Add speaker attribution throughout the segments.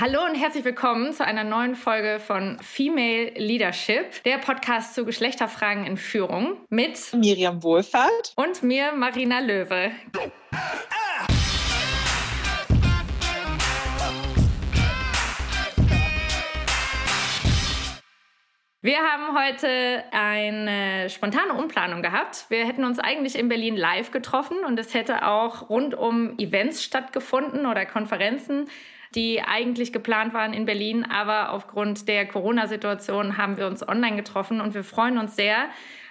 Speaker 1: Hallo und herzlich willkommen zu einer neuen Folge von Female Leadership, der Podcast zu Geschlechterfragen in Führung mit
Speaker 2: Miriam Wohlfahrt
Speaker 1: und mir Marina Löwe. Wir haben heute eine spontane Umplanung gehabt. Wir hätten uns eigentlich in Berlin live getroffen und es hätte auch rund um Events stattgefunden oder Konferenzen die eigentlich geplant waren in Berlin. Aber aufgrund der Corona-Situation haben wir uns online getroffen und wir freuen uns sehr.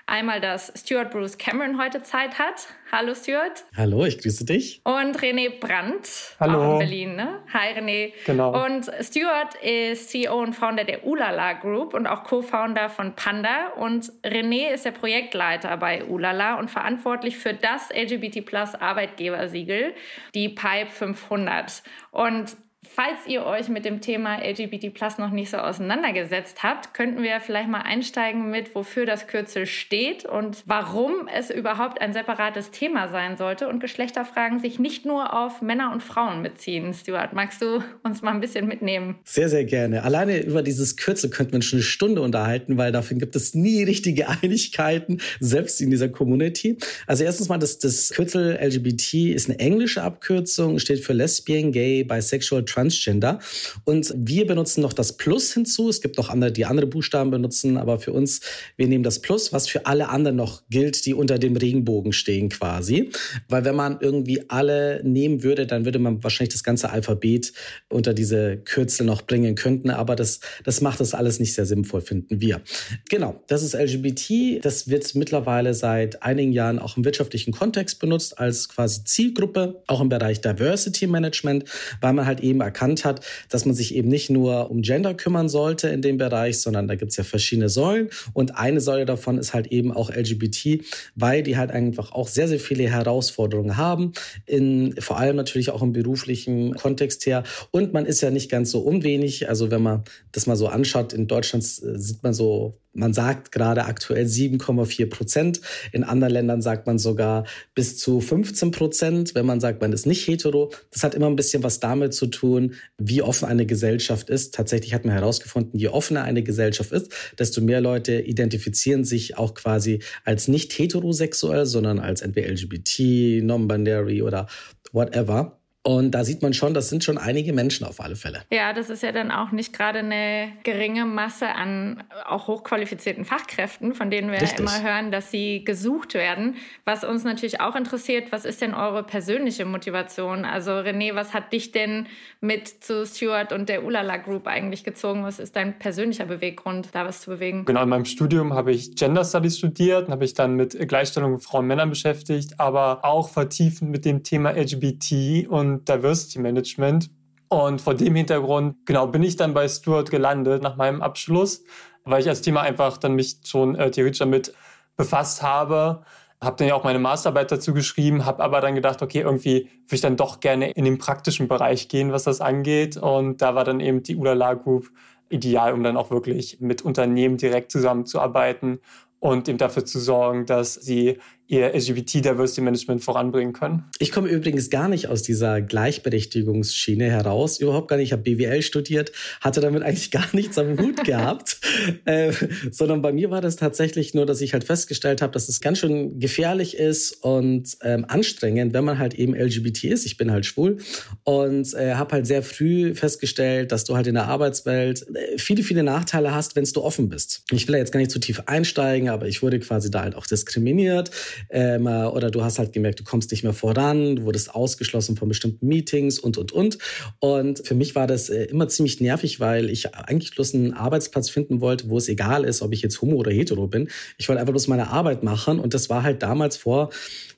Speaker 1: Einmal, dass Stuart Bruce Cameron heute Zeit hat. Hallo Stuart.
Speaker 3: Hallo, ich grüße dich.
Speaker 1: Und René Brandt,
Speaker 4: Hallo.
Speaker 1: auch in Berlin. Ne? Hi René.
Speaker 4: Genau.
Speaker 1: Und Stuart ist CEO und Founder der Ulala Group und auch Co-Founder von Panda. Und René ist der Projektleiter bei Ulala und verantwortlich für das LGBT Plus Arbeitgebersiegel, die Pipe 500. Und Falls ihr euch mit dem Thema LGBT Plus noch nicht so auseinandergesetzt habt, könnten wir vielleicht mal einsteigen mit, wofür das Kürzel steht und warum es überhaupt ein separates Thema sein sollte und Geschlechterfragen sich nicht nur auf Männer und Frauen beziehen. Stuart, magst du uns mal ein bisschen mitnehmen?
Speaker 3: Sehr, sehr gerne. Alleine über dieses Kürzel könnten wir schon eine Stunde unterhalten, weil dafür gibt es nie richtige Einigkeiten, selbst in dieser Community. Also erstens mal, das, das Kürzel LGBT ist eine englische Abkürzung, steht für Lesbian, Gay, Bisexual, Transgender. Und wir benutzen noch das Plus hinzu. Es gibt noch andere, die andere Buchstaben benutzen, aber für uns, wir nehmen das Plus, was für alle anderen noch gilt, die unter dem Regenbogen stehen quasi. Weil wenn man irgendwie alle nehmen würde, dann würde man wahrscheinlich das ganze Alphabet unter diese Kürzel noch bringen könnten. Aber das, das macht das alles nicht sehr sinnvoll, finden wir. Genau, das ist LGBT. Das wird mittlerweile seit einigen Jahren auch im wirtschaftlichen Kontext benutzt als quasi Zielgruppe, auch im Bereich Diversity Management, weil man halt eben eben erkannt hat, dass man sich eben nicht nur um Gender kümmern sollte in dem Bereich, sondern da gibt es ja verschiedene Säulen. Und eine Säule davon ist halt eben auch LGBT, weil die halt einfach auch sehr, sehr viele Herausforderungen haben, in, vor allem natürlich auch im beruflichen Kontext her. Und man ist ja nicht ganz so unwenig. Also wenn man das mal so anschaut, in Deutschland äh, sieht man so man sagt gerade aktuell 7,4 Prozent. In anderen Ländern sagt man sogar bis zu 15 Prozent, wenn man sagt, man ist nicht hetero. Das hat immer ein bisschen was damit zu tun, wie offen eine Gesellschaft ist. Tatsächlich hat man herausgefunden, je offener eine Gesellschaft ist, desto mehr Leute identifizieren sich auch quasi als nicht heterosexuell, sondern als entweder LGBT, non-binary oder whatever. Und da sieht man schon, das sind schon einige Menschen auf alle Fälle.
Speaker 1: Ja, das ist ja dann auch nicht gerade eine geringe Masse an auch hochqualifizierten Fachkräften, von denen wir Richtig. immer hören, dass sie gesucht werden. Was uns natürlich auch interessiert, was ist denn eure persönliche Motivation? Also René, was hat dich denn mit zu Stuart und der Ulala Group eigentlich gezogen? Was ist dein persönlicher Beweggrund, da was zu bewegen?
Speaker 4: Genau, in meinem Studium habe ich Gender Studies studiert und habe ich dann mit Gleichstellung von Frauen und Männern beschäftigt, aber auch vertiefend mit dem Thema LGBT und Diversity Management. Und vor dem Hintergrund, genau, bin ich dann bei Stuart gelandet nach meinem Abschluss, weil ich als Thema einfach dann mich schon äh, theoretisch damit befasst habe. Habe dann ja auch meine Masterarbeit dazu geschrieben, habe aber dann gedacht, okay, irgendwie würde ich dann doch gerne in den praktischen Bereich gehen, was das angeht. Und da war dann eben die Ulala Group ideal, um dann auch wirklich mit Unternehmen direkt zusammenzuarbeiten und eben dafür zu sorgen, dass sie ihr LGBT-Diversity-Management voranbringen können.
Speaker 3: Ich komme übrigens gar nicht aus dieser Gleichberechtigungsschiene heraus, überhaupt gar nicht. Ich habe BWL studiert, hatte damit eigentlich gar nichts am Hut gehabt, äh, sondern bei mir war das tatsächlich nur, dass ich halt festgestellt habe, dass es ganz schön gefährlich ist und ähm, anstrengend, wenn man halt eben LGBT ist. Ich bin halt schwul und äh, habe halt sehr früh festgestellt, dass du halt in der Arbeitswelt äh, viele, viele Nachteile hast, wenn du offen bist. Ich will da jetzt gar nicht zu tief einsteigen, aber ich wurde quasi da halt auch diskriminiert ähm, oder du hast halt gemerkt, du kommst nicht mehr voran, du wurdest ausgeschlossen von bestimmten Meetings und, und, und. Und für mich war das äh, immer ziemlich nervig, weil ich eigentlich bloß einen Arbeitsplatz finden wollte, wo es egal ist, ob ich jetzt homo oder hetero bin. Ich wollte einfach bloß meine Arbeit machen und das war halt damals vor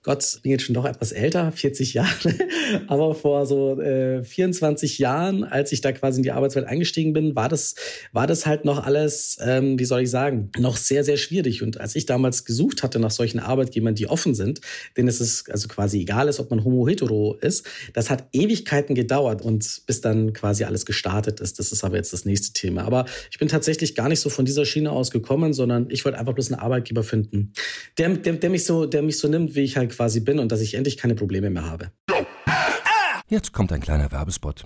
Speaker 3: Gott, bin jetzt schon doch etwas älter, 40 Jahre, aber vor so äh, 24 Jahren, als ich da quasi in die Arbeitswelt eingestiegen bin, war das, war das halt noch alles, ähm, wie soll ich sagen, noch sehr, sehr schwierig. Und als ich damals gesucht hatte nach solchen Arbeitgebern, die offen sind, denen es ist also quasi egal ist, ob man homo hetero ist, das hat Ewigkeiten gedauert und bis dann quasi alles gestartet ist. Das ist aber jetzt das nächste Thema. Aber ich bin tatsächlich gar nicht so von dieser Schiene aus gekommen, sondern ich wollte einfach bloß einen Arbeitgeber finden, der, der, der mich so, der mich so nimmt, wie ich halt quasi bin und dass ich endlich keine Probleme mehr habe.
Speaker 5: Jetzt kommt ein kleiner Werbespot.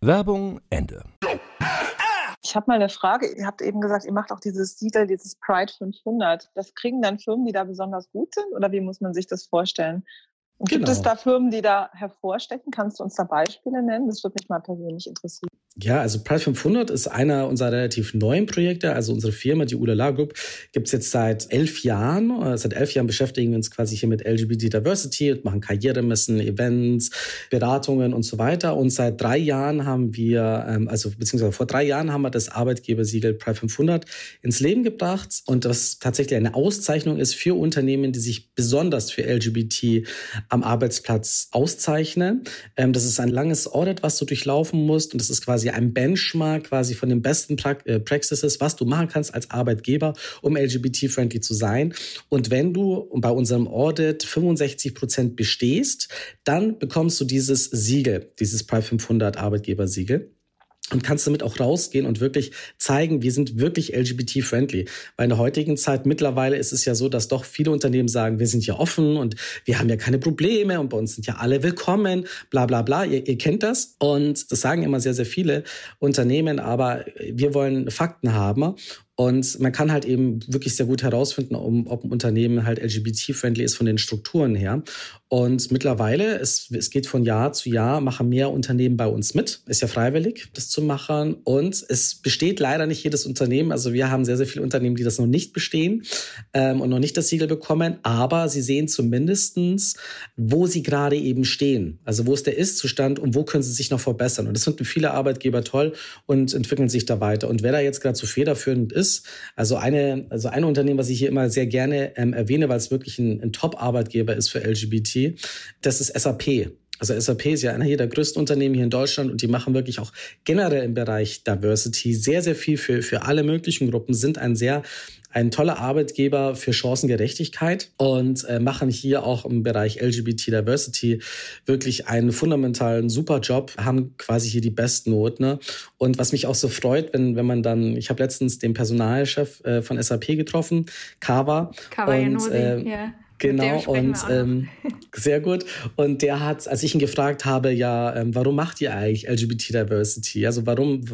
Speaker 5: Werbung Ende.
Speaker 6: Ich habe mal eine Frage. Ihr habt eben gesagt, ihr macht auch dieses Siegel, dieses Pride 500. Das kriegen dann Firmen, die da besonders gut sind? Oder wie muss man sich das vorstellen? Und gibt es
Speaker 3: Genau.
Speaker 6: da Firmen, die da hervorstechen? Kannst du uns da Beispiele nennen? Das würde mich mal persönlich interessieren.
Speaker 3: Ja, also Price 500 ist einer unserer relativ neuen Projekte. Also unsere Firma, die Ulala Group, gibt's jetzt seit elf Jahren. Äh, Seit elf Jahren beschäftigen wir uns quasi hier mit LGBT Diversity und machen Karrieremessen, Events, Beratungen und so weiter. Und seit drei Jahren haben wir, ähm, also beziehungsweise vor drei Jahren haben wir das Arbeitgebersiegel Price 500 ins Leben gebracht und das tatsächlich eine Auszeichnung ist für Unternehmen, die sich besonders für LGBT am Arbeitsplatz auszeichnen. Ähm, das ist ein langes Audit, was du durchlaufen musst und das ist quasi ein Benchmark quasi von den besten pra äh, Practices, was du machen kannst als Arbeitgeber, um LGBT-friendly zu sein. Und wenn du bei unserem Audit 65 Prozent bestehst, dann bekommst du dieses Siegel, dieses Pride 500 Arbeitgebersiegel und kannst damit auch rausgehen und wirklich zeigen, wir sind wirklich LGBT-friendly. Weil in der heutigen Zeit mittlerweile ist es ja so, dass doch viele Unternehmen sagen, wir sind ja offen und wir haben ja keine Probleme und bei uns sind ja alle willkommen, bla bla bla. Ihr, ihr kennt das. Und das sagen immer sehr, sehr viele Unternehmen, aber wir wollen Fakten haben. Und man kann halt eben wirklich sehr gut herausfinden, ob ein Unternehmen halt LGBT-friendly ist von den Strukturen her. Und mittlerweile, es, es geht von Jahr zu Jahr, machen mehr Unternehmen bei uns mit. Ist ja freiwillig, das zu machen. Und es besteht leider nicht jedes Unternehmen. Also wir haben sehr, sehr viele Unternehmen, die das noch nicht bestehen ähm, und noch nicht das Siegel bekommen. Aber sie sehen zumindestens, wo sie gerade eben stehen. Also wo ist der Ist-Zustand und wo können sie sich noch verbessern. Und das finden viele Arbeitgeber toll und entwickeln sich da weiter. Und wer da jetzt gerade so federführend ist, also eine, also ein Unternehmen, was ich hier immer sehr gerne ähm, erwähne, weil es wirklich ein, ein Top-Arbeitgeber ist für LGBT, das ist SAP. Also SAP ist ja einer hier der größten Unternehmen hier in Deutschland und die machen wirklich auch generell im Bereich Diversity sehr, sehr viel für, für alle möglichen Gruppen, sind ein sehr ein toller Arbeitgeber für Chancengerechtigkeit und äh, machen hier auch im Bereich LGBT Diversity wirklich einen fundamentalen super Job, haben quasi hier die Bestnoten. Ne? Und was mich auch so freut, wenn, wenn man dann, ich habe letztens den Personalchef äh, von SAP getroffen, Kava.
Speaker 1: Kawayanosi,
Speaker 3: und, äh,
Speaker 1: ja.
Speaker 3: Genau, und ähm, sehr gut. Und der hat, als ich ihn gefragt habe, ja, ähm, warum macht ihr eigentlich LGBT Diversity? Also warum,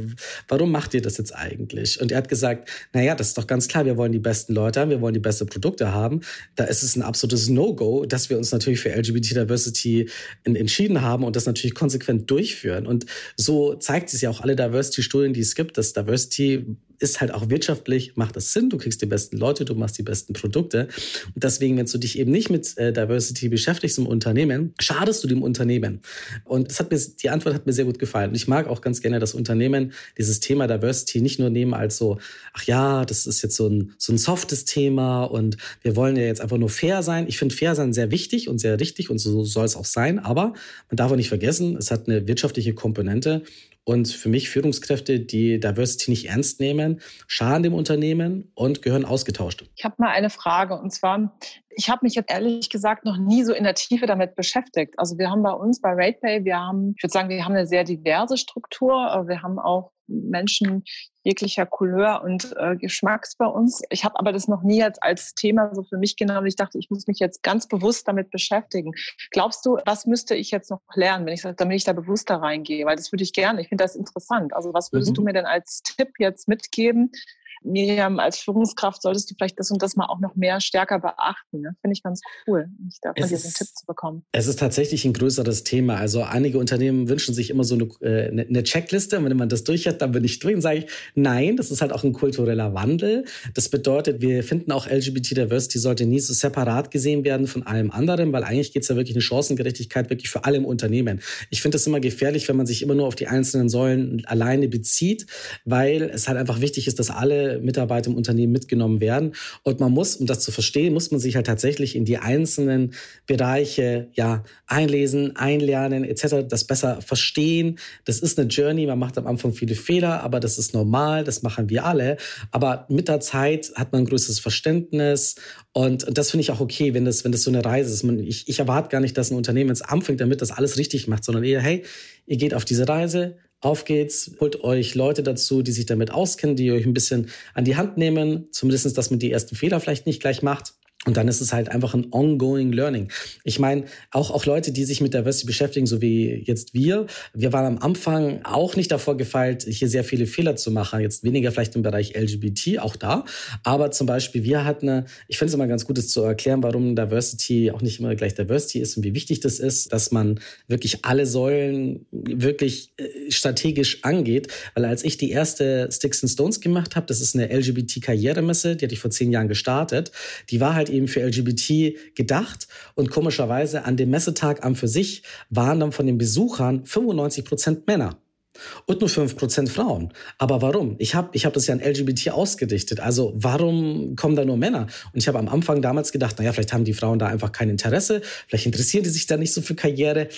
Speaker 3: warum macht ihr das jetzt eigentlich? Und er hat gesagt, naja, das ist doch ganz klar, wir wollen die besten Leute haben, wir wollen die besten Produkte haben. Da ist es ein absolutes No-Go, dass wir uns natürlich für LGBT Diversity in, entschieden haben und das natürlich konsequent durchführen. Und so zeigt es ja auch alle Diversity-Studien, die es gibt, dass Diversity ist halt auch wirtschaftlich, macht das Sinn, du kriegst die besten Leute, du machst die besten Produkte. Und deswegen, wenn du dich eben nicht mit äh, Diversity beschäftigst im Unternehmen, schadest du dem Unternehmen. Und das hat mir, die Antwort hat mir sehr gut gefallen. Und ich mag auch ganz gerne, dass Unternehmen dieses Thema Diversity nicht nur nehmen als so, ach ja, das ist jetzt so ein, so ein softes Thema und wir wollen ja jetzt einfach nur fair sein. Ich finde fair sein sehr wichtig und sehr richtig und so soll es auch sein. Aber man darf auch nicht vergessen, es hat eine wirtschaftliche Komponente. Und für mich Führungskräfte, die Diversity nicht ernst nehmen, schaden dem Unternehmen und gehören ausgetauscht.
Speaker 6: Ich habe mal eine Frage und zwar, ich habe mich jetzt ehrlich gesagt noch nie so in der Tiefe damit beschäftigt. Also wir haben bei uns bei RatePay, wir haben, ich würde sagen, wir haben eine sehr diverse Struktur. Wir haben auch Menschen jeglicher Couleur und äh, Geschmacks bei uns. Ich habe aber das noch nie jetzt als Thema so für mich genommen. Ich dachte, ich muss mich jetzt ganz bewusst damit beschäftigen. Glaubst du, was müsste ich jetzt noch lernen, wenn ich damit ich da bewusster reingehe? Weil das würde ich gerne. Ich finde das interessant. Also was würdest
Speaker 3: Mhm.
Speaker 6: du mir denn als Tipp jetzt mitgeben, Miriam, als Führungskraft solltest du vielleicht das und das mal auch noch mehr stärker beachten. Ne? Finde ich ganz cool, mich da von diesen Tipp zu bekommen.
Speaker 3: Es ist tatsächlich ein größeres Thema. Also einige Unternehmen wünschen sich immer so eine, äh, eine Checkliste. Und wenn man das durch hat, dann bin ich und sage ich, nein, das ist halt auch ein kultureller Wandel. Das bedeutet, wir finden auch LGBT Diversity sollte nie so separat gesehen werden von allem anderen, weil eigentlich geht es ja wirklich eine Chancengerechtigkeit wirklich für alle im Unternehmen. Ich finde es immer gefährlich, wenn man sich immer nur auf die einzelnen Säulen alleine bezieht, weil es halt einfach wichtig ist, dass alle Mitarbeiter im Unternehmen mitgenommen werden. Und man muss, um das zu verstehen, muss man sich halt tatsächlich in die einzelnen Bereiche ja einlesen, einlernen etc., das besser verstehen. Das ist eine Journey. Man macht am Anfang viele Fehler, aber das ist normal. Das machen wir alle. Aber mit der Zeit hat man ein größeres Verständnis und, und das finde ich auch okay, wenn das, wenn das so eine Reise ist. Man, ich, ich erwarte gar nicht, dass ein Unternehmen jetzt anfängt, damit das alles richtig macht, sondern eher, hey, ihr geht auf diese Reise, auf geht's, holt euch Leute dazu, die sich damit auskennen, die euch ein bisschen an die Hand nehmen, zumindestens, dass man die ersten Fehler vielleicht nicht gleich macht. Und dann ist es halt einfach ein ongoing learning. Ich meine, auch, auch Leute, die sich mit Diversity beschäftigen, so wie jetzt wir, wir waren am Anfang auch nicht davor gefeilt, hier sehr viele Fehler zu machen. Jetzt weniger vielleicht im Bereich LGBT, auch da. Aber zum Beispiel, wir hatten eine, ich finde es immer ganz gut, das zu erklären, warum Diversity auch nicht immer gleich Diversity ist und wie wichtig das ist, dass man wirklich alle Säulen wirklich äh, strategisch angeht. Weil als ich die erste Sticks and Stones gemacht habe, das ist eine LGBT-Karrieremesse, die hatte ich vor zehn Jahren gestartet, die war halt eben für LGBT gedacht. Und komischerweise an dem Messetag am für sich waren dann von den Besuchern 95 Prozent Männer und nur 5% Frauen. Aber warum? Ich habe ich hab das ja an LGBT ausgedichtet. Also warum kommen da nur Männer? Und ich habe am Anfang damals gedacht, naja, vielleicht haben die Frauen da einfach kein Interesse, vielleicht interessieren die sich da nicht so für Karriere.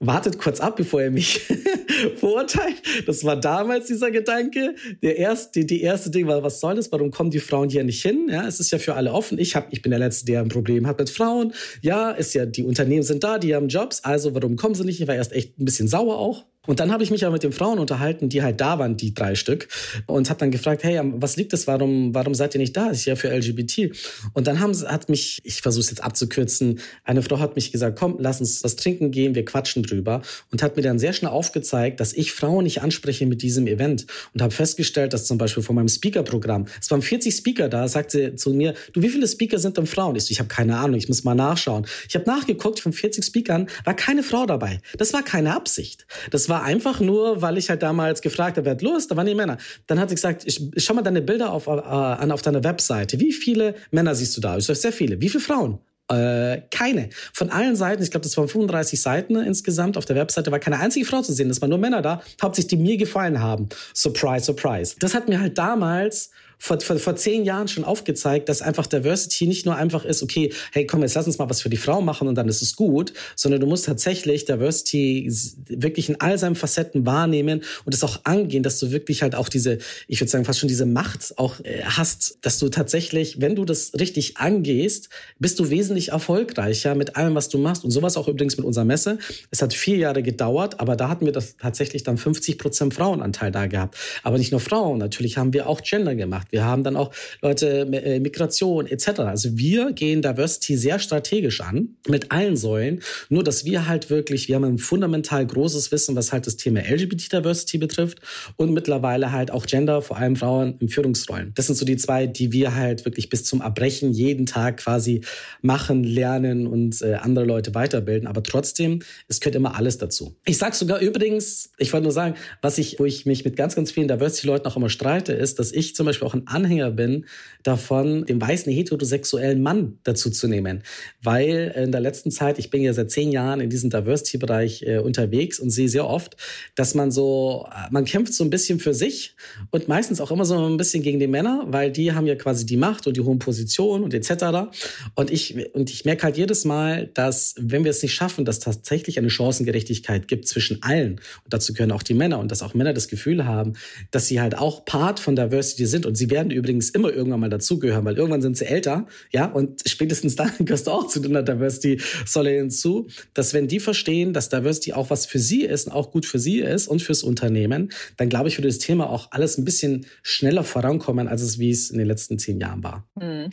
Speaker 3: Wartet kurz ab, bevor ihr mich verurteilt. Das war damals dieser Gedanke. Der erste, die, die erste Ding war, was soll das? Warum kommen die Frauen hier nicht hin? Ja, es ist ja für alle offen. Ich, hab, ich bin der Letzte, der ein Problem hat mit Frauen. Ja, ist ja, die Unternehmen sind da, die haben Jobs. Also warum kommen sie nicht? Ich war erst echt ein bisschen sauer auch. Und dann habe ich mich aber mit den Frauen unterhalten, die halt da waren, die drei Stück, und habe dann gefragt, hey, was liegt das? Warum, warum seid ihr nicht da? Das ist ja für LGBT. Und dann haben, hat mich, ich versuche es jetzt abzukürzen, eine Frau hat mich gesagt, komm, lass uns was trinken gehen, wir quatschen drüber. Und hat mir dann sehr schnell aufgezeigt, dass ich Frauen nicht anspreche mit diesem Event. Und habe festgestellt, dass zum Beispiel von meinem Speaker-Programm, es waren 40 Speaker da, sagte zu mir, du, wie viele Speaker sind denn Frauen? Ich so, ich habe keine Ahnung, ich muss mal nachschauen. Ich habe nachgeguckt, von 40 Speakern war keine Frau dabei. Das war keine Absicht. Das war war einfach nur, weil ich halt damals gefragt habe, wer hat Lust? Da waren die Männer. Dann hat sie gesagt, ich, ich schau mal deine Bilder auf, äh, an auf deiner Webseite. Wie viele Männer siehst du da? Ich sage, sehr viele. Wie viele Frauen? Äh, keine. Von allen Seiten, ich glaube, das waren 35 Seiten insgesamt auf der Webseite, war keine einzige Frau zu sehen. Es waren nur Männer da, hauptsächlich die mir gefallen haben. Surprise, surprise. Das hat mir halt damals vor, vor, vor zehn Jahren schon aufgezeigt, dass einfach Diversity nicht nur einfach ist, okay, hey, komm, jetzt lass uns mal was für die Frau machen und dann ist es gut, sondern du musst tatsächlich Diversity wirklich in all seinen Facetten wahrnehmen und es auch angehen, dass du wirklich halt auch diese, ich würde sagen, fast schon diese Macht auch äh, hast, dass du tatsächlich, wenn du das richtig angehst, bist du wesentlich erfolgreicher mit allem, was du machst. Und sowas auch übrigens mit unserer Messe. Es hat vier Jahre gedauert, aber da hatten wir das tatsächlich dann 50 Prozent Frauenanteil da gehabt. Aber nicht nur Frauen, natürlich haben wir auch Gender gemacht. Wir haben dann auch Leute, äh, Migration etc. Also wir gehen Diversity sehr strategisch an mit allen Säulen. Nur, dass wir halt wirklich, wir haben ein fundamental großes Wissen, was halt das Thema LGBT-Diversity betrifft und mittlerweile halt auch Gender, vor allem Frauen in Führungsrollen. Das sind so die zwei, die wir halt wirklich bis zum Erbrechen jeden Tag quasi machen, lernen und äh, andere Leute weiterbilden. Aber trotzdem, es gehört immer alles dazu. Ich sage sogar übrigens, ich wollte nur sagen, was ich, wo ich mich mit ganz, ganz vielen Diversity-Leuten auch immer streite, ist, dass ich zum Beispiel auch ein Anhänger bin davon, den weißen heterosexuellen Mann dazu zu nehmen. Weil in der letzten Zeit, ich bin ja seit zehn Jahren in diesem Diversity-Bereich äh, unterwegs und sehe sehr oft, dass man so, man kämpft so ein bisschen für sich und meistens auch immer so ein bisschen gegen die Männer, weil die haben ja quasi die Macht und die hohen Positionen und etc. Und ich, und ich merke halt jedes Mal, dass wenn wir es nicht schaffen, dass tatsächlich eine Chancengerechtigkeit gibt zwischen allen, und dazu gehören auch die Männer und dass auch Männer das Gefühl haben, dass sie halt auch Part von Diversity sind und sie werden übrigens immer irgendwann mal dazugehören, weil irgendwann sind sie älter, ja, und spätestens dann gehörst du auch zu der Diversity-Säule hinzu, dass wenn die verstehen, dass Diversity auch was für sie ist und auch gut für sie ist und fürs Unternehmen, dann glaube ich, würde das Thema auch alles ein bisschen schneller vorankommen, als es wie es in den letzten zehn Jahren war. Hm.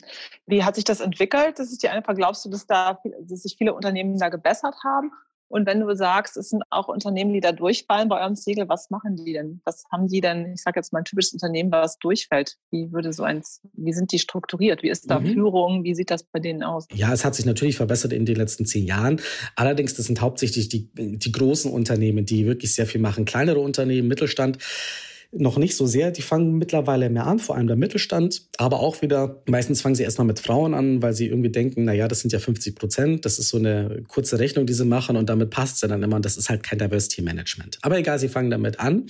Speaker 6: Wie hat sich das entwickelt? Das ist die eine Frage. Glaubst du, dass da, dass sich viele Unternehmen da gebessert haben? Und wenn du sagst, es sind auch Unternehmen, die da durchfallen bei eurem Siegel, was machen die denn? Was haben die denn, ich sage jetzt mal ein typisches Unternehmen, was durchfällt? Wie würde so eins, wie sind die strukturiert? Wie ist da mhm. Führung? Wie sieht das bei denen aus?
Speaker 3: Ja, es hat sich natürlich verbessert in den letzten zehn Jahren. Allerdings, das sind hauptsächlich die, die großen Unternehmen, die wirklich sehr viel machen. Kleinere Unternehmen, Mittelstand noch nicht so sehr. Die fangen mittlerweile mehr an, vor allem der Mittelstand. Aber auch wieder, meistens fangen sie erstmal mit Frauen an, weil sie irgendwie denken, na ja, das sind ja 50 Prozent. Das ist so eine kurze Rechnung, die sie machen und damit passt es dann immer. Das ist halt kein Diversity Management. Aber egal, sie fangen damit an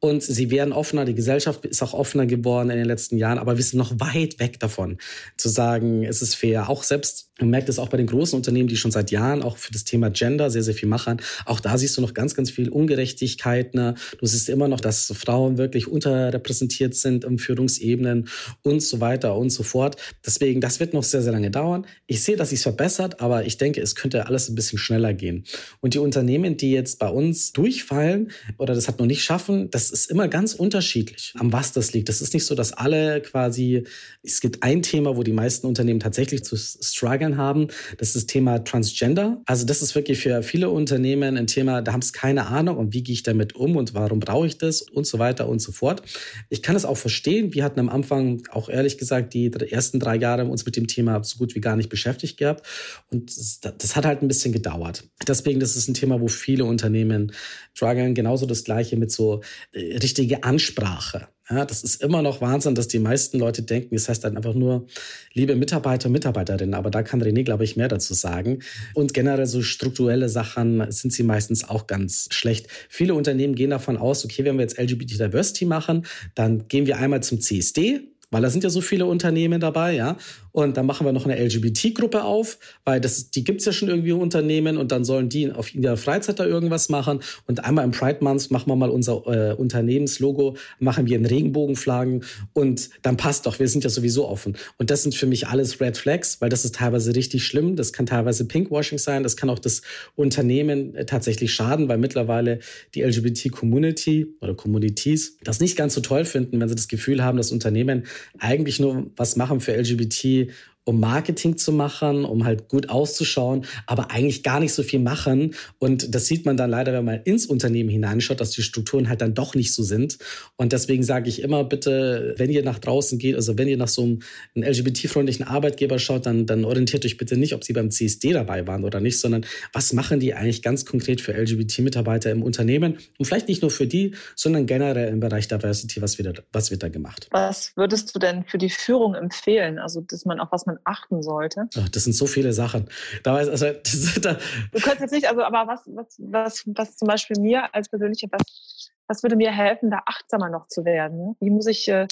Speaker 3: und sie werden offener. Die Gesellschaft ist auch offener geworden in den letzten Jahren. Aber wir sind noch weit weg davon, zu sagen, es ist fair. Auch selbst man merkt es auch bei den großen Unternehmen, die schon seit Jahren auch für das Thema Gender sehr, sehr viel machen. Auch da siehst du noch ganz, ganz viel Ungerechtigkeit. Ne? Du siehst immer noch, dass Frauen wirklich unterrepräsentiert sind in Führungsebenen und so weiter und so fort. Deswegen, das wird noch sehr, sehr lange dauern. Ich sehe, dass sich verbessert, aber ich denke, es könnte alles ein bisschen schneller gehen. Und die Unternehmen, die jetzt bei uns durchfallen oder das hat noch nicht schaffen, das ist immer ganz unterschiedlich, am was das liegt. Das ist nicht so, dass alle quasi, es gibt ein Thema, wo die meisten Unternehmen tatsächlich zu strugglen haben. Das ist das Thema Transgender. Also das ist wirklich für viele Unternehmen ein Thema, da haben es keine Ahnung und wie gehe ich damit um und warum brauche ich das und so weiter und so fort. Ich kann es auch verstehen. Wir hatten am Anfang auch ehrlich gesagt die ersten drei Jahre uns mit dem Thema so gut wie gar nicht beschäftigt gehabt. Und das, das hat halt ein bisschen gedauert. Deswegen, das ist ein Thema, wo viele Unternehmen strugglen. Genauso das Gleiche mit so äh, richtige Ansprache. Ja, das ist immer noch Wahnsinn, dass die meisten Leute denken, es heißt dann einfach nur liebe Mitarbeiter und Mitarbeiterinnen. Aber da kann René, glaube ich, mehr dazu sagen. Und generell so strukturelle Sachen sind sie meistens auch ganz schlecht. Viele Unternehmen gehen davon aus, okay, wenn wir jetzt LGBT Diversity machen, dann gehen wir einmal zum CSD, weil da sind ja so viele Unternehmen dabei, ja. Und dann machen wir noch eine LGBT-Gruppe auf, weil das, die gibt's ja schon irgendwie Unternehmen und dann sollen die auf ihrer Freizeit da irgendwas machen. Und einmal im Pride Month machen wir mal unser äh, Unternehmenslogo, machen wir in Regenbogenflaggen und dann passt doch, wir sind ja sowieso offen. Und das sind für mich alles Red Flags, weil das ist teilweise richtig schlimm. Das kann teilweise Pinkwashing sein, das kann auch das Unternehmen äh, tatsächlich schaden, weil mittlerweile die LGBT-Community oder Communities das nicht ganz so toll finden, wenn sie das Gefühl haben, dass Unternehmen eigentlich nur was machen für LGBT um Marketing zu machen, um halt gut auszuschauen, aber eigentlich gar nicht so viel machen. Und das sieht man dann leider, wenn man ins Unternehmen hineinschaut, dass die Strukturen halt dann doch nicht so sind. Und deswegen sage ich immer bitte, wenn ihr nach draußen geht, also wenn ihr nach so einem, LGBT-freundlichen Arbeitgeber schaut, dann, dann orientiert euch bitte nicht, ob sie beim CSD dabei waren oder nicht, sondern was machen die eigentlich ganz konkret für LGBT-Mitarbeiter im Unternehmen? Und vielleicht nicht nur für die, sondern generell im Bereich Diversity, was wird, was wird da gemacht?
Speaker 6: Was würdest du denn für die Führung empfehlen? Also, dass man auch was man achten sollte?
Speaker 3: Ach, das sind so viele Sachen. Da weiß, also, das,
Speaker 6: da du könntest jetzt nicht, also, aber was, was, was, was zum Beispiel mir als persönliche, was, was würde mir helfen, da achtsamer noch zu werden? Ne? Wie muss ich äh,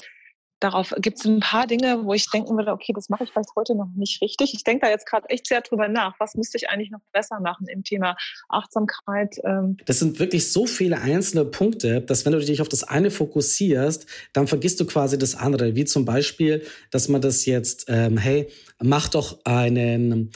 Speaker 6: darauf gibt es ein paar Dinge, wo ich denken würde, okay, das mache ich vielleicht heute noch nicht richtig. Ich denke da jetzt gerade echt sehr drüber nach. Was müsste ich eigentlich noch besser machen im Thema Achtsamkeit?
Speaker 3: Ähm das sind wirklich so viele einzelne Punkte, dass wenn du dich auf das eine fokussierst, dann vergisst du quasi das andere. Wie zum Beispiel, dass man das jetzt, ähm, hey, mach doch einen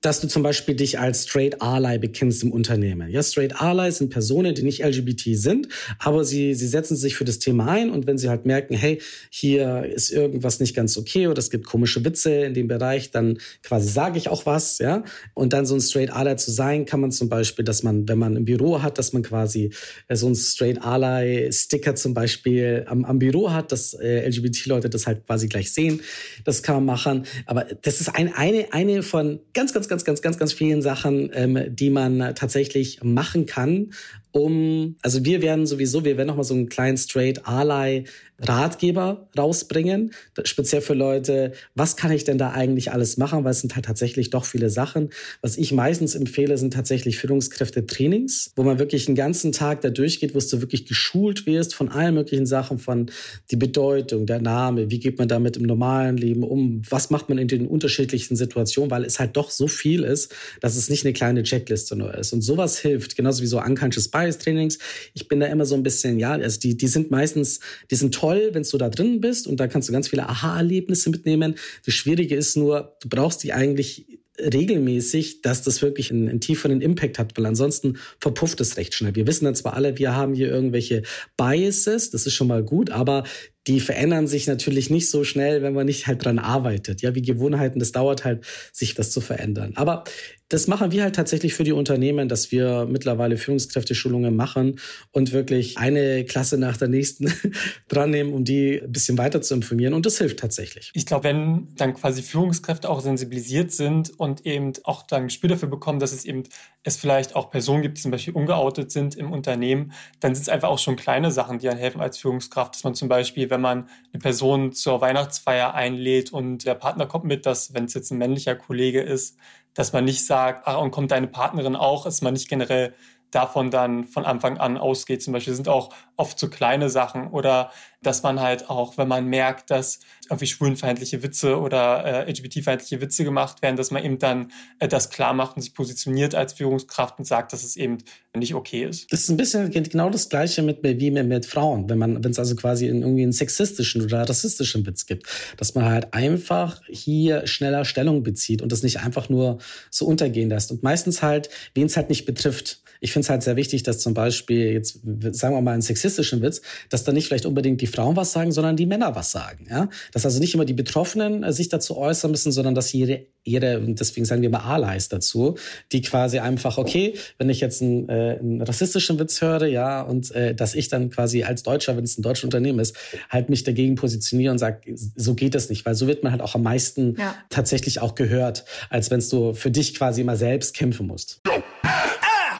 Speaker 3: dass du zum Beispiel dich als Straight Ally bekennst im Unternehmen. Ja, Straight Allies sind Personen, die nicht LGBT sind, aber sie, sie setzen sich für das Thema ein und wenn sie halt merken, hey, hier ist irgendwas nicht ganz okay oder es gibt komische Witze in dem Bereich, dann quasi sage ich auch was, ja. Und dann so ein Straight Ally zu sein, kann man zum Beispiel, dass man, wenn man ein Büro hat, dass man quasi äh, so ein Straight Ally Sticker zum Beispiel am, am Büro hat, dass äh, LGBT-Leute das halt quasi gleich sehen. Das kann man machen. Aber das ist ein, eine, eine von von ganz, ganz, ganz, ganz, ganz, ganz vielen Sachen, ähm, die man tatsächlich machen kann, um, also wir werden sowieso, wir werden nochmal so einen kleinen Straight Ally Ratgeber rausbringen, speziell für Leute, was kann ich denn da eigentlich alles machen, weil es sind halt tatsächlich doch viele Sachen. Was ich meistens empfehle, sind tatsächlich Führungskräfte-Trainings, wo man wirklich einen ganzen Tag da durchgeht, wo du wirklich geschult wirst von allen möglichen Sachen, von die Bedeutung, der Name, wie geht man damit im normalen Leben um, was macht man in den unterschiedlichsten Situationen, weil es halt doch so viel ist, dass es nicht eine kleine Checkliste nur ist. Und sowas hilft, genauso wie so Unconscious Bias Bias-Trainings. Ich bin da immer so ein bisschen, ja, also die, die sind meistens, die sind toll, wenn du da drin bist und da kannst du ganz viele Aha-Erlebnisse mitnehmen. Das Schwierige ist nur, du brauchst die eigentlich regelmäßig, dass das wirklich einen, einen, tieferen Impact hat, weil ansonsten verpufft es recht schnell. Wir wissen dann zwar alle, wir haben hier irgendwelche Biases, das ist schon mal gut, aber die verändern sich natürlich nicht so schnell, wenn man nicht halt dran arbeitet. Ja, wie Gewohnheiten, das dauert halt, sich das zu verändern. Aber das machen wir halt tatsächlich für die Unternehmen, dass wir mittlerweile Führungskräfteschulungen machen und wirklich eine Klasse nach der nächsten dran nehmen, um die ein bisschen weiter zu informieren. Und das hilft tatsächlich.
Speaker 4: Ich glaube, wenn dann quasi Führungskräfte auch sensibilisiert sind eben auch dann ein Gespür dafür bekommen, dass es eben es vielleicht auch Personen gibt, die zum Beispiel ungeoutet sind im Unternehmen, dann sind es einfach auch schon kleine Sachen, die dann helfen als Führungskraft, dass man zum Beispiel, wenn man eine Person zur Weihnachtsfeier einlädt und der Partner kommt mit, dass, wenn es jetzt ein männlicher Kollege ist, dass man nicht sagt, ach, und kommt deine Partnerin auch, dass man nicht generell davon dann von Anfang an ausgeht. Zum Beispiel sind auch oft so kleine Sachen oder dass man halt auch, wenn man merkt, dass irgendwie schwulenfeindliche Witze oder äh, LGBT-feindliche Witze gemacht werden, dass man eben dann äh, das klar macht und sich positioniert als Führungskraft und sagt, dass es eben nicht okay ist.
Speaker 3: Das ist ein bisschen genau das Gleiche mit, wie mit, Frauen, wenn man, wenn es also quasi in irgendwie einen sexistischen oder rassistischen Witz gibt, dass man halt einfach hier schneller Stellung bezieht und das nicht einfach nur so untergehen lässt und meistens halt, wen es halt nicht betrifft. Ich finde es halt sehr wichtig, dass zum Beispiel jetzt, sagen wir mal, einen sexistischen Witz, dass da nicht vielleicht unbedingt die Frauen was sagen, sondern die Männer was sagen. Ja? Dass also nicht immer die Betroffenen äh, sich dazu äußern müssen, sondern dass jede, jede deswegen sagen wir mal Allies dazu, die quasi einfach, okay, wenn ich jetzt einen, äh, einen rassistischen Witz höre, ja, und äh, dass ich dann quasi als Deutscher, wenn es ein deutsches Unternehmen ist, halt mich dagegen positioniere und sage, so geht das nicht, weil so wird man halt auch am meisten ja. tatsächlich auch gehört, als wenn du für dich quasi immer selbst kämpfen musst.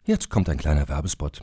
Speaker 5: Jetzt kommt ein kleiner Werbespot.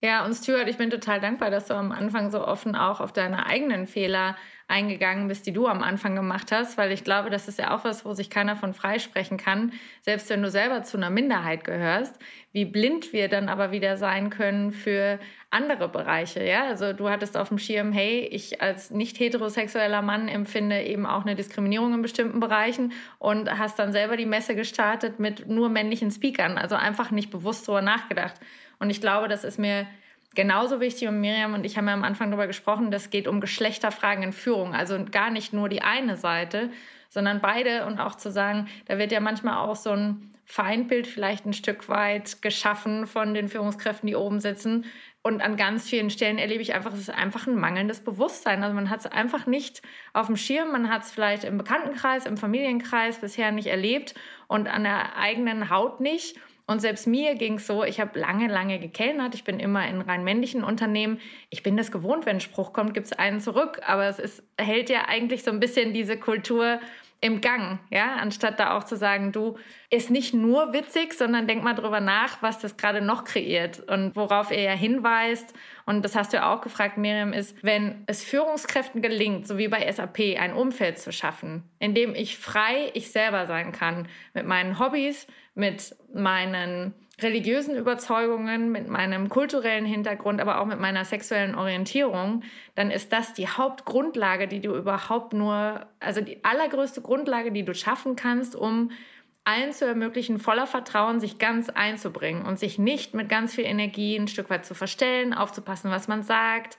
Speaker 1: Ja, und Stuart, ich bin total dankbar, dass du am Anfang so offen auch auf deine eigenen Fehler eingegangen bist, die du am Anfang gemacht hast, weil ich glaube, das ist ja auch was, wo sich keiner von freisprechen kann, selbst wenn du selber zu einer Minderheit gehörst, wie blind wir dann aber wieder sein können für andere Bereiche. Ja, also du hattest auf dem Schirm, hey, ich als nicht heterosexueller Mann empfinde eben auch eine Diskriminierung in bestimmten Bereichen und hast dann selber die Messe gestartet mit nur männlichen Speakern, also einfach nicht bewusst darüber nachgedacht. Und ich glaube, das ist mir genauso wichtig und Miriam und ich haben ja am Anfang darüber gesprochen, das geht um Geschlechterfragen in Führung, also gar nicht nur die eine Seite, sondern beide und auch zu sagen, da wird ja manchmal auch so ein Feindbild vielleicht ein Stück weit geschaffen von den Führungskräften, die oben sitzen. Und an ganz vielen Stellen erlebe ich einfach, es ist einfach ein mangelndes Bewusstsein. Also man hat es einfach nicht auf dem Schirm, man hat es vielleicht im Bekanntenkreis, im Familienkreis bisher nicht erlebt und an der eigenen Haut nicht. Und selbst mir ging es so, ich habe lange, lange gekellnert. Ich bin immer in rein männlichen Unternehmen. Ich bin das gewohnt, wenn ein Spruch kommt, gibt es einen zurück. Aber es ist, hält ja eigentlich so ein bisschen diese Kultur im Gang, ja, anstatt da auch zu sagen, du, ist nicht nur witzig, sondern denk mal drüber nach, was das gerade noch kreiert und worauf er ja hinweist. Und das hast du ja auch gefragt, Miriam, ist, wenn es Führungskräften gelingt, so wie bei SAP, ein Umfeld zu schaffen, in dem ich frei ich selber sein kann, mit meinen Hobbys, mit meinen religiösen Überzeugungen, mit meinem kulturellen Hintergrund, aber auch mit meiner sexuellen Orientierung, dann ist das die Hauptgrundlage, die du überhaupt nur, also die allergrößte Grundlage, die du schaffen kannst, um allen zu ermöglichen, voller Vertrauen sich ganz einzubringen und sich nicht mit ganz viel Energie ein Stück weit zu verstellen, aufzupassen, was man sagt.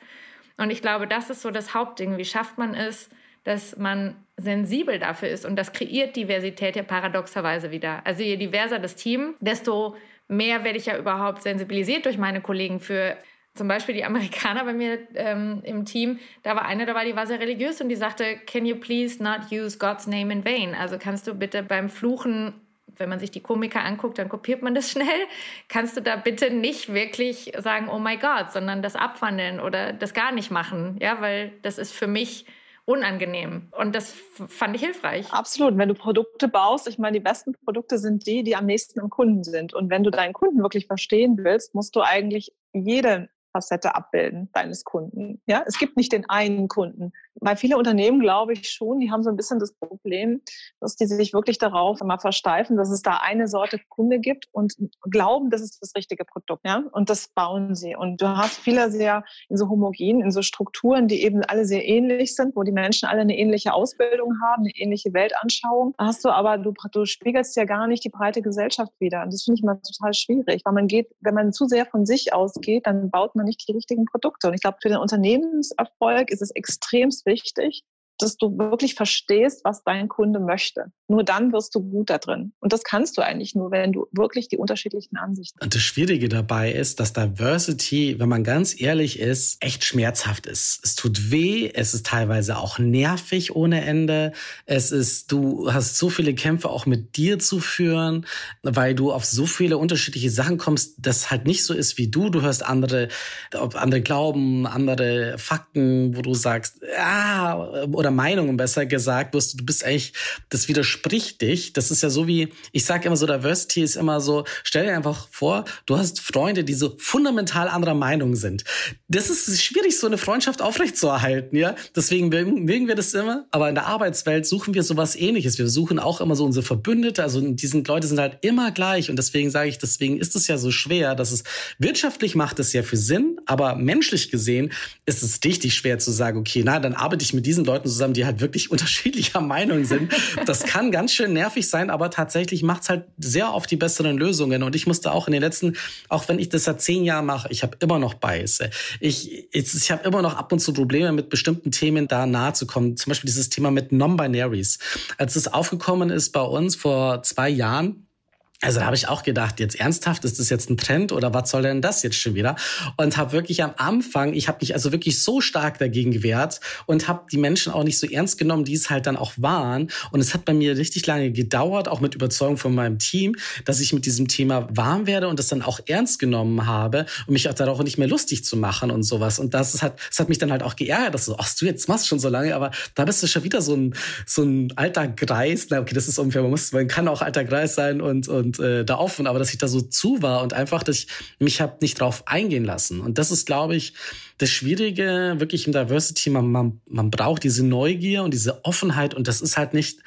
Speaker 1: Und ich glaube, das ist so das Hauptding. Wie schafft man es, dass man sensibel dafür ist und das kreiert Diversität ja paradoxerweise wieder. Also je diverser das Team, desto mehr werde ich ja überhaupt sensibilisiert durch meine Kollegen für zum Beispiel die Amerikaner bei mir ähm, im Team, da war eine dabei, die war sehr religiös und die sagte, can you please not use God's name in vain? Also kannst du bitte beim Fluchen, wenn man sich die Komiker anguckt, dann kopiert man das schnell, kannst du da bitte nicht wirklich sagen, oh my God, sondern das abwandeln oder das gar nicht machen, ja, weil das ist für mich unangenehm. Und das fand ich hilfreich.
Speaker 6: Absolut. Wenn du Produkte baust, ich meine, die besten Produkte sind die, die am nächsten am Kunden sind. Und wenn du deinen Kunden wirklich verstehen willst, musst du eigentlich jede Facette abbilden deines Kunden. Ja, es gibt nicht den einen Kunden. Weil viele Unternehmen, glaube ich schon, die haben so ein bisschen das Problem, dass die sich wirklich darauf immer versteifen, dass es da eine Sorte Kunde gibt und glauben, das ist das richtige Produkt. Ja, und das bauen sie. Und du hast viele sehr in so homogen, in so Strukturen, die eben alle sehr ähnlich sind, wo die Menschen alle eine ähnliche Ausbildung haben, eine ähnliche Weltanschauung. Da hast du aber, du, du spiegelst ja gar nicht die breite Gesellschaft wieder. Und das finde ich mal total schwierig, weil man geht, wenn man zu sehr von sich ausgeht, dann baut man nicht die richtigen Produkte. Und ich glaube, für den Unternehmenserfolg ist es extrem wichtig, dass du wirklich verstehst, was dein Kunde möchte. Nur dann wirst du gut da drin. Und das kannst du eigentlich nur, wenn du wirklich die unterschiedlichen Ansichten
Speaker 3: hast. Und das Schwierige dabei ist, dass Diversity, wenn man ganz ehrlich ist, echt schmerzhaft ist. Es tut weh, es ist teilweise auch nervig ohne Ende. Es ist, du hast so viele Kämpfe auch mit dir zu führen, weil du auf so viele unterschiedliche Sachen kommst, das halt nicht so ist wie du. Du hörst andere, andere glauben, andere Fakten, wo du sagst, ah, oder oder Meinungen besser gesagt, wirst du, bist eigentlich, das widerspricht dich. Das ist ja so wie, ich sage immer so, Diversity ist immer so, stell dir einfach vor, du hast Freunde, die so fundamental anderer Meinung sind. Das ist schwierig, so eine Freundschaft aufrechtzuerhalten, ja. Deswegen mögen wir das immer. Aber in der Arbeitswelt suchen wir sowas ähnliches. Wir suchen auch immer so unsere Verbündete. Also diese Leute sind halt immer gleich. Und deswegen sage ich, deswegen ist es ja so schwer, dass es wirtschaftlich macht es ja für Sinn, aber menschlich gesehen ist es richtig schwer zu sagen, okay, na, dann arbeite ich mit diesen Leuten zusammen zusammen, die halt wirklich unterschiedlicher Meinung sind. Das kann ganz schön nervig sein, aber tatsächlich macht es halt sehr oft die besseren Lösungen. Und ich musste auch in den letzten, auch wenn ich das seit zehn Jahren mache, ich habe immer noch. Ich, ich, ich habe immer noch ab und zu Probleme mit bestimmten Themen da nahe zu kommen. Zum Beispiel dieses Thema mit Non-Binaries. Als es aufgekommen ist bei uns vor zwei Jahren, also da habe ich auch gedacht, jetzt ernsthaft, ist das jetzt ein Trend oder was soll denn das jetzt schon wieder? Und habe wirklich am Anfang, ich habe mich also wirklich so stark dagegen gewehrt und habe die Menschen auch nicht so ernst genommen, die es halt dann auch waren. Und es hat bei mir richtig lange gedauert, auch mit Überzeugung von meinem Team, dass ich mit diesem Thema warm werde und das dann auch ernst genommen habe und mich auch darauf nicht mehr lustig zu machen und sowas. Und das, hat, das hat mich dann halt auch geärgert, dass so, ach du jetzt machst schon so lange, aber da bist du schon wieder so ein, so ein alter Greis. Na okay, das ist ungefähr, man muss, man kann auch alter Greis sein und, und und äh, da offen, aber dass ich da so zu war und einfach, dass ich mich habe nicht drauf eingehen lassen. Und das ist, glaube ich, das Schwierige wirklich im Diversity. Man, man, man braucht diese Neugier und diese Offenheit und das ist halt nicht,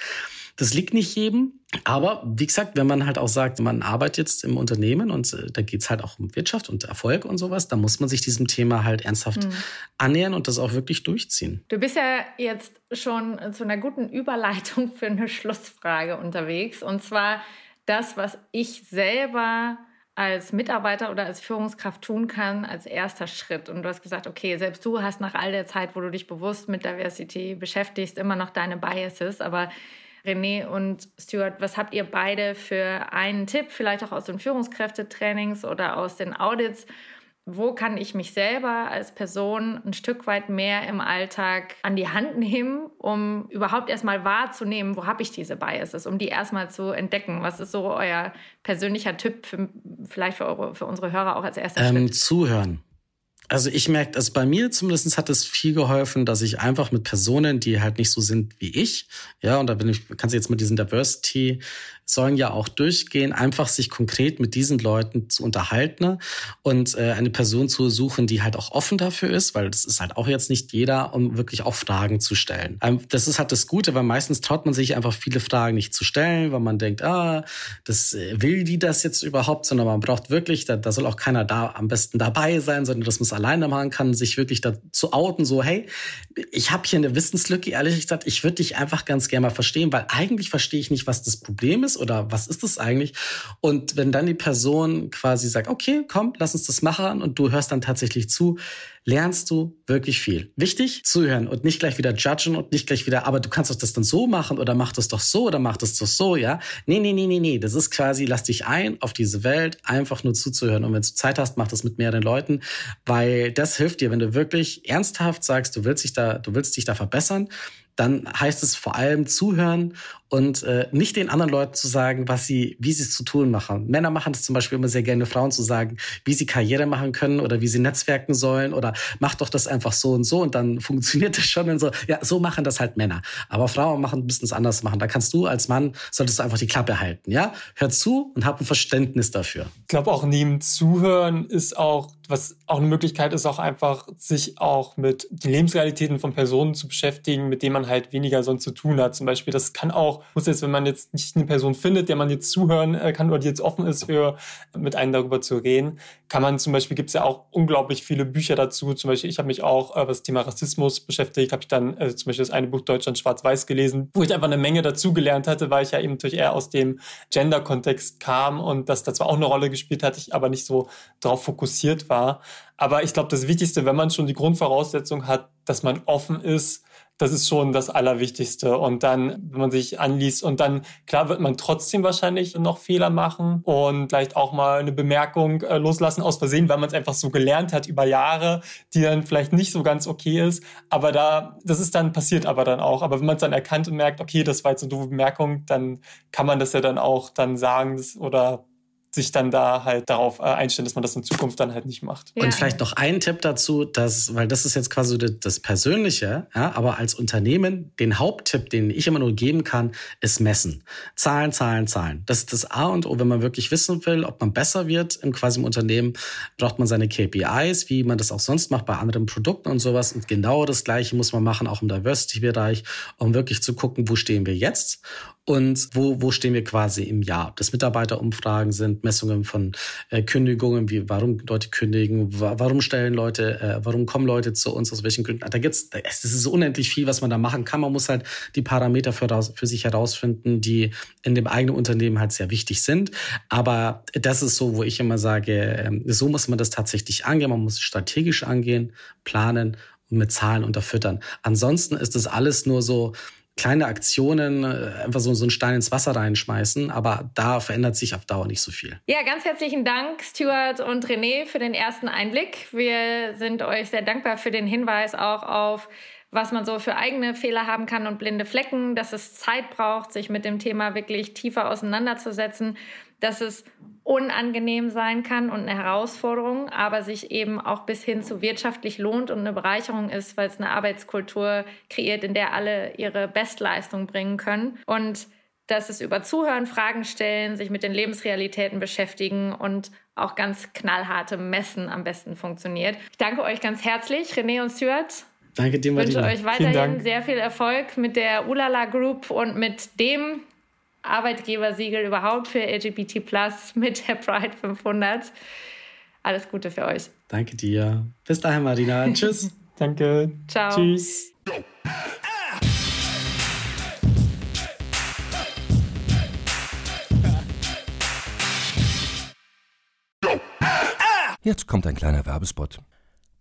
Speaker 3: das liegt nicht jedem. Aber wie gesagt, wenn man halt auch sagt, man arbeitet jetzt im Unternehmen und äh, da geht's halt auch um Wirtschaft und Erfolg und sowas, dann muss man sich diesem Thema halt ernsthaft mhm. annähern und das auch wirklich durchziehen.
Speaker 1: Du bist ja jetzt schon zu einer guten Überleitung für eine Schlussfrage unterwegs. Und zwar, das, was ich selber als Mitarbeiter oder als Führungskraft tun kann, als erster Schritt. Und du hast gesagt, okay, selbst du hast nach all der Zeit, wo du dich bewusst mit Diversity beschäftigst, immer noch deine Biases. Aber René und Stuart, was habt ihr beide für einen Tipp, vielleicht auch aus den Führungskräftetrainings oder aus den Audits, wo kann ich mich selber als Person ein Stück weit mehr im Alltag an die Hand nehmen, um überhaupt erstmal wahrzunehmen, wo habe ich diese Biases, um die erstmal zu entdecken. Was ist so euer persönlicher Tipp für, vielleicht für, eure, für unsere Hörer auch als erster ähm, Schritt?
Speaker 3: Zuhören. Also ich merke, also bei mir zumindest hat es viel geholfen, dass ich einfach mit Personen, die halt nicht so sind wie ich, ja, und da bin ich, kannst du jetzt mit diesen Diversity sollen ja auch durchgehen, einfach sich konkret mit diesen Leuten zu unterhalten und äh, eine Person zu suchen, die halt auch offen dafür ist, weil das ist halt auch jetzt nicht jeder, um wirklich auch Fragen zu stellen. Ähm, das ist halt das Gute, weil meistens traut man sich einfach viele Fragen nicht zu stellen, weil man denkt, ah, das äh, will die das jetzt überhaupt, sondern man braucht wirklich, da, da soll auch keiner da am besten dabei sein, sondern dass man es alleine machen kann, sich wirklich dazu outen, so, hey, ich habe hier eine Wissenslücke, ehrlich gesagt, ich würde dich einfach ganz gerne mal verstehen, weil eigentlich verstehe ich nicht, was das Problem ist oder was ist das eigentlich? Und wenn dann die Person quasi sagt, okay, komm, lass uns das machen und du hörst dann tatsächlich zu, lernst du wirklich viel. Wichtig, zuhören und nicht gleich wieder judgen und nicht gleich wieder, aber du kannst doch das dann so machen oder mach das doch so oder mach das doch so, ja? Nee, nee, nee, nee, nee. Das ist quasi, lass dich ein auf diese Welt, einfach nur zuzuhören. Und wenn du Zeit hast, mach das mit mehreren Leuten, weil das hilft dir, wenn du wirklich ernsthaft sagst, du willst dich da, du willst dich da verbessern, dann heißt es vor allem zuhören und äh, nicht den anderen Leuten zu sagen, was sie, wie sie es zu tun machen. Männer machen das zum Beispiel immer sehr gerne, Frauen zu sagen, wie sie Karriere machen können oder wie sie netzwerken sollen oder mach doch das einfach so und so und dann funktioniert das schon und so. Ja, so machen das halt Männer. Aber Frauen machen ein bisschen anders machen. Da kannst du als Mann, solltest du einfach die Klappe halten, ja? Hör zu und hab ein Verständnis dafür.
Speaker 4: Ich glaube auch neben Zuhören ist auch, was auch eine Möglichkeit ist, auch einfach sich auch mit den Lebensrealitäten von Personen zu beschäftigen, mit denen man halt weniger sonst zu tun hat. Zum Beispiel, das kann auch muss jetzt, wenn man jetzt nicht eine Person findet, der man jetzt zuhören äh, kann oder die jetzt offen ist für mit einem darüber zu reden, kann man zum Beispiel, gibt es ja auch unglaublich viele Bücher dazu. Zum Beispiel, ich habe mich auch, äh, was das Thema Rassismus beschäftigt, habe ich dann äh, zum Beispiel das eine Buch Deutschland schwarz-weiß gelesen, wo ich einfach eine Menge dazu gelernt hatte, weil ich ja eben natürlich eher aus dem Gender-Kontext kam und das da zwar auch eine Rolle gespielt hat, ich aber nicht so darauf fokussiert war. Aber ich glaube, das Wichtigste, wenn man schon die Grundvoraussetzung hat, dass man offen ist, das ist schon das Allerwichtigste. Und dann, wenn man sich anliest und dann, klar, wird man trotzdem wahrscheinlich noch Fehler machen und vielleicht auch mal eine Bemerkung äh, loslassen aus Versehen, weil man es einfach so gelernt hat über Jahre, die dann vielleicht nicht so ganz okay ist. Aber da, das ist dann passiert aber dann auch. Aber wenn man es dann erkannt und merkt, okay, das war jetzt eine doofe Bemerkung, dann kann man das ja dann auch dann sagen oder sich dann da halt darauf äh, einstellen, dass man das in Zukunft dann halt nicht macht.
Speaker 3: Ja. Und vielleicht noch ein Tipp dazu, dass, weil das ist jetzt quasi das Persönliche, ja, aber als Unternehmen, den Haupttipp, den ich immer nur geben kann, ist messen. Zahlen, Zahlen, Zahlen. Das ist das A und O. Wenn man wirklich wissen will, ob man besser wird im quasi im Unternehmen, braucht man seine KPIs, wie man das auch sonst macht bei anderen Produkten und sowas. Und genau das Gleiche muss man machen, auch im Diversity-Bereich, um wirklich zu gucken, wo stehen wir jetzt und wo, wo stehen wir quasi im Jahr. Das Mitarbeiterumfragen sind Messungen von äh, Kündigungen, wie warum Leute kündigen, wa warum stellen Leute, äh, warum kommen Leute zu uns, aus welchen Gründen. Da gibt's, es ist unendlich viel, was man da machen kann. Man muss halt die Parameter für, für sich herausfinden, die in dem eigenen Unternehmen halt sehr wichtig sind. Aber das ist so, wo ich immer sage, äh, so muss man das tatsächlich angehen. Man muss strategisch angehen, planen und mit Zahlen unterfüttern. Ansonsten ist das alles nur so, kleine Aktionen, äh, einfach so, so einen Stein ins Wasser reinschmeißen, aber da verändert sich auf Dauer nicht so viel.
Speaker 1: Ja, ganz herzlichen Dank, Stuart und René, für den ersten Einblick. Wir sind euch sehr dankbar für den Hinweis auch auf was man so für eigene Fehler haben kann und blinde Flecken, dass es Zeit braucht, sich mit dem Thema wirklich tiefer auseinanderzusetzen, dass es unangenehm sein kann und eine Herausforderung, aber sich eben auch bis hin zu wirtschaftlich lohnt und eine Bereicherung ist, weil es eine Arbeitskultur kreiert, in der alle ihre Bestleistung bringen können. Und dass es über Zuhören, Fragen stellen, sich mit den Lebensrealitäten beschäftigen und auch ganz knallharte Messen am besten funktioniert. Ich danke euch ganz herzlich, René und Stuart.
Speaker 3: Danke dir,
Speaker 1: Martina. Ich wünsche euch weiterhin sehr viel Erfolg mit der Ulala Group und mit dem Arbeitgebersiegel überhaupt für LGBT Plus mit der Pride 500. Alles Gute für euch.
Speaker 3: Danke dir. Bis dahin, Marina. Tschüss.
Speaker 4: Danke.
Speaker 1: Ciao.
Speaker 4: Tschüss.
Speaker 5: Jetzt kommt ein kleiner Werbespot.